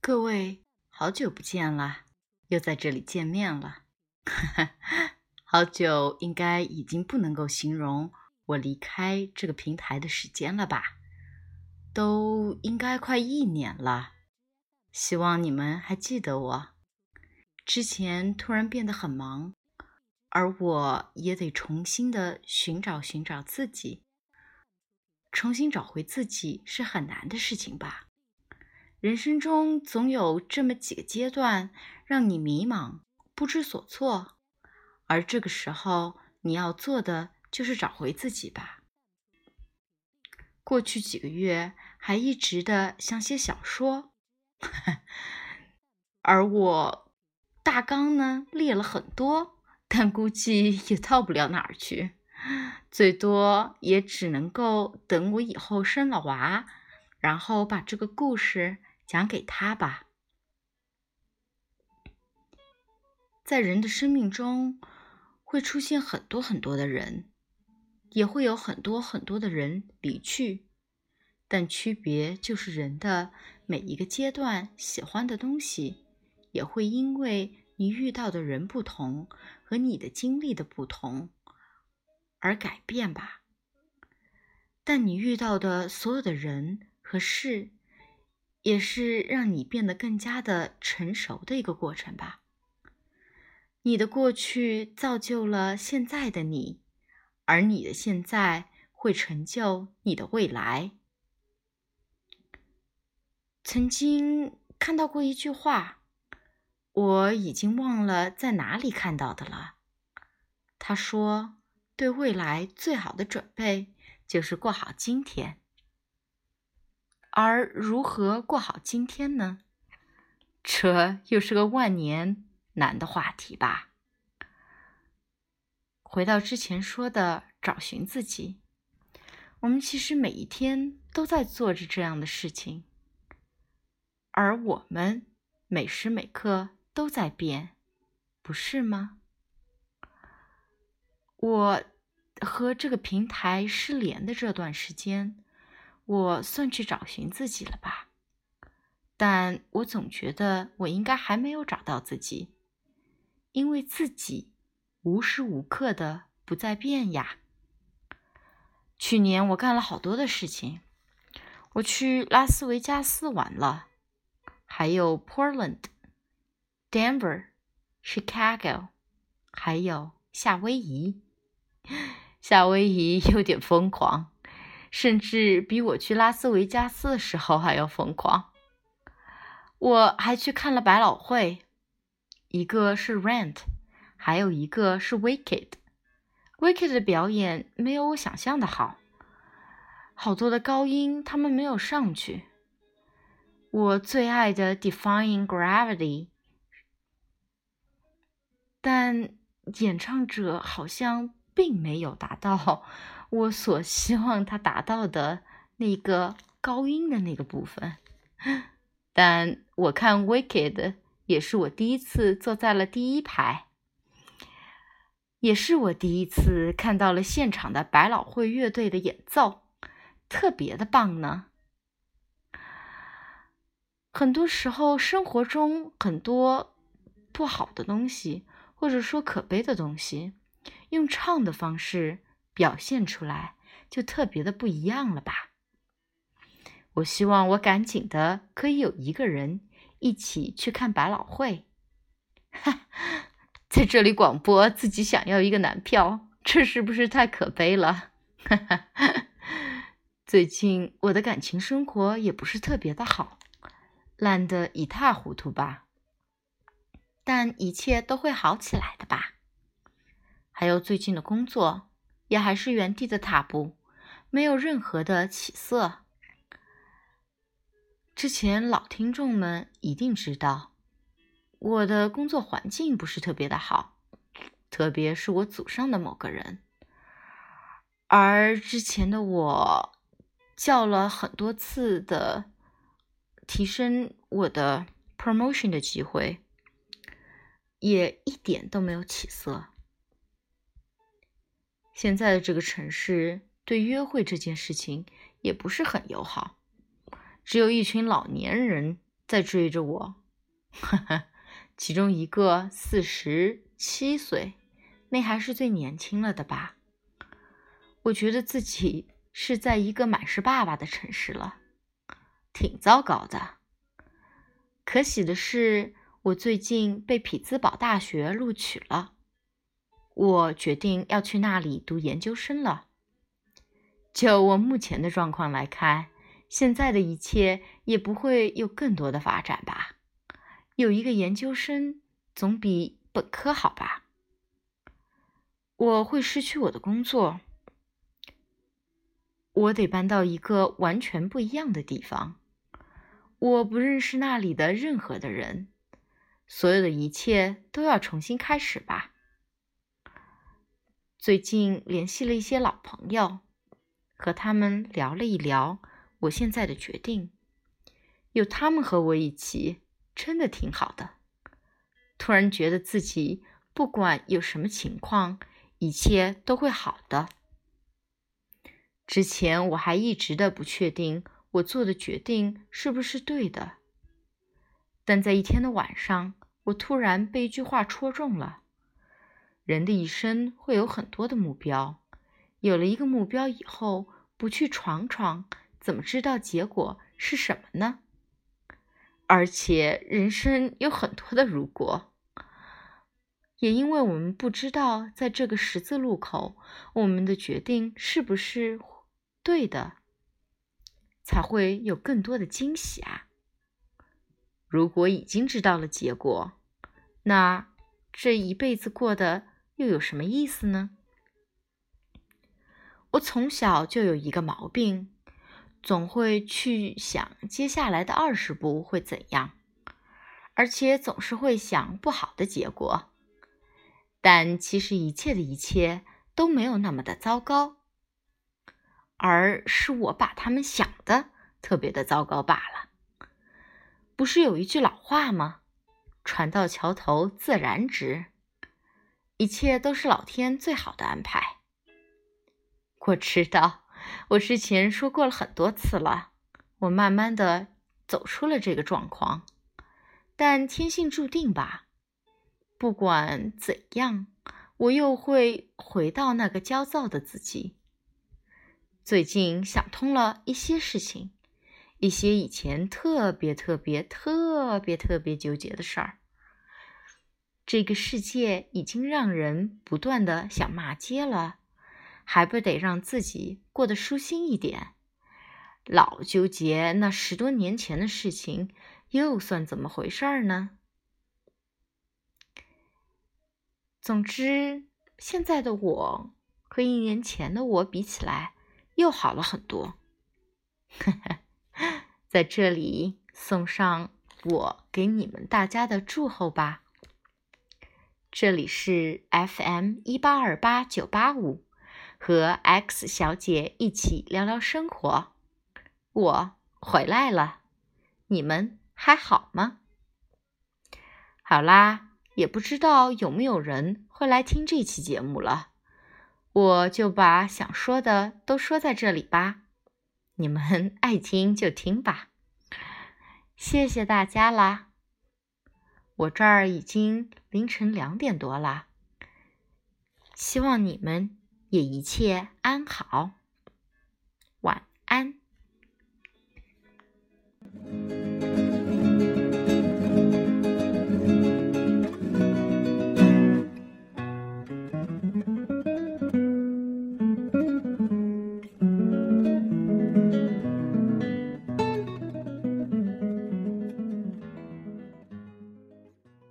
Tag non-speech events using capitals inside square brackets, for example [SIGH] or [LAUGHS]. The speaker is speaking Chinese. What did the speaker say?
各位，好久不见了，又在这里见面了。[LAUGHS] 好久应该已经不能够形容我离开这个平台的时间了吧？都应该快一年了。希望你们还记得我。之前突然变得很忙，而我也得重新的寻找寻找自己。重新找回自己是很难的事情吧？人生中总有这么几个阶段让你迷茫、不知所措，而这个时候你要做的就是找回自己吧。过去几个月还一直的想写小说，[LAUGHS] 而我大纲呢列了很多，但估计也 [LAUGHS] 到不了哪儿去。最多也只能够等我以后生了娃，然后把这个故事讲给他吧。在人的生命中，会出现很多很多的人，也会有很多很多的人离去，但区别就是人的每一个阶段喜欢的东西，也会因为你遇到的人不同和你的经历的不同。而改变吧，但你遇到的所有的人和事，也是让你变得更加的成熟的一个过程吧。你的过去造就了现在的你，而你的现在会成就你的未来。曾经看到过一句话，我已经忘了在哪里看到的了。他说。对未来最好的准备就是过好今天，而如何过好今天呢？这又是个万年难的话题吧。回到之前说的找寻自己，我们其实每一天都在做着这样的事情，而我们每时每刻都在变，不是吗？我。和这个平台失联的这段时间，我算去找寻自己了吧？但我总觉得我应该还没有找到自己，因为自己无时无刻的不在变呀。去年我干了好多的事情，我去拉斯维加斯玩了，还有 Portland、Denver、Chicago，还有夏威夷。夏威夷有点疯狂，甚至比我去拉斯维加斯的时候还要疯狂。我还去看了百老汇，一个是 Rent，还有一个是 Wicked。Wicked 的表演没有我想象的好，好多的高音他们没有上去。我最爱的 Defying Gravity，但演唱者好像。并没有达到我所希望他达到的那个高音的那个部分，但我看《Wicked》也是我第一次坐在了第一排，也是我第一次看到了现场的百老汇乐队的演奏，特别的棒呢。很多时候，生活中很多不好的东西，或者说可悲的东西。用唱的方式表现出来，就特别的不一样了吧？我希望我赶紧的可以有一个人一起去看百老汇。哈，在这里广播自己想要一个男票，这是不是太可悲了？哈哈，最近我的感情生活也不是特别的好，烂得一塌糊涂吧？但一切都会好起来的吧？还有最近的工作，也还是原地的踏步，没有任何的起色。之前老听众们一定知道，我的工作环境不是特别的好，特别是我祖上的某个人。而之前的我叫了很多次的提升我的 promotion 的机会，也一点都没有起色。现在的这个城市对约会这件事情也不是很友好，只有一群老年人在追着我，哈哈，其中一个四十七岁，那还是最年轻了的吧？我觉得自己是在一个满是爸爸的城市了，挺糟糕的。可喜的是，我最近被匹兹堡大学录取了，我决定要去那里读研究生了。就我目前的状况来看，现在的一切也不会有更多的发展吧？有一个研究生总比本科好吧？我会失去我的工作。我得搬到一个完全不一样的地方，我不认识那里的任何的人，所有的一切都要重新开始吧。最近联系了一些老朋友，和他们聊了一聊我现在的决定，有他们和我一起，真的挺好的。突然觉得自己不管有什么情况，一切都会好的。之前我还一直的不确定我做的决定是不是对的，但在一天的晚上，我突然被一句话戳中了：人的一生会有很多的目标，有了一个目标以后，不去闯闯，怎么知道结果是什么呢？而且人生有很多的如果，也因为我们不知道在这个十字路口，我们的决定是不是。对的，才会有更多的惊喜啊！如果已经知道了结果，那这一辈子过的又有什么意思呢？我从小就有一个毛病，总会去想接下来的二十步会怎样，而且总是会想不好的结果。但其实一切的一切都没有那么的糟糕。而是我把他们想的特别的糟糕罢了。不是有一句老话吗？“船到桥头自然直”，一切都是老天最好的安排。我知道，我之前说过了很多次了。我慢慢的走出了这个状况，但天性注定吧。不管怎样，我又会回到那个焦躁的自己。最近想通了一些事情，一些以前特别特别特别特别纠结的事儿。这个世界已经让人不断的想骂街了，还不得让自己过得舒心一点？老纠结那十多年前的事情，又算怎么回事儿呢？总之，现在的我和一年前的我比起来。又好了很多，[LAUGHS] 在这里送上我给你们大家的祝贺吧。这里是 FM 一八二八九八五，和 X 小姐一起聊聊生活。我回来了，你们还好吗？好啦，也不知道有没有人会来听这期节目了。我就把想说的都说在这里吧，你们 [LAUGHS] 爱听就听吧，谢谢大家啦！我这儿已经凌晨两点多了，希望你们也一切安好，晚安。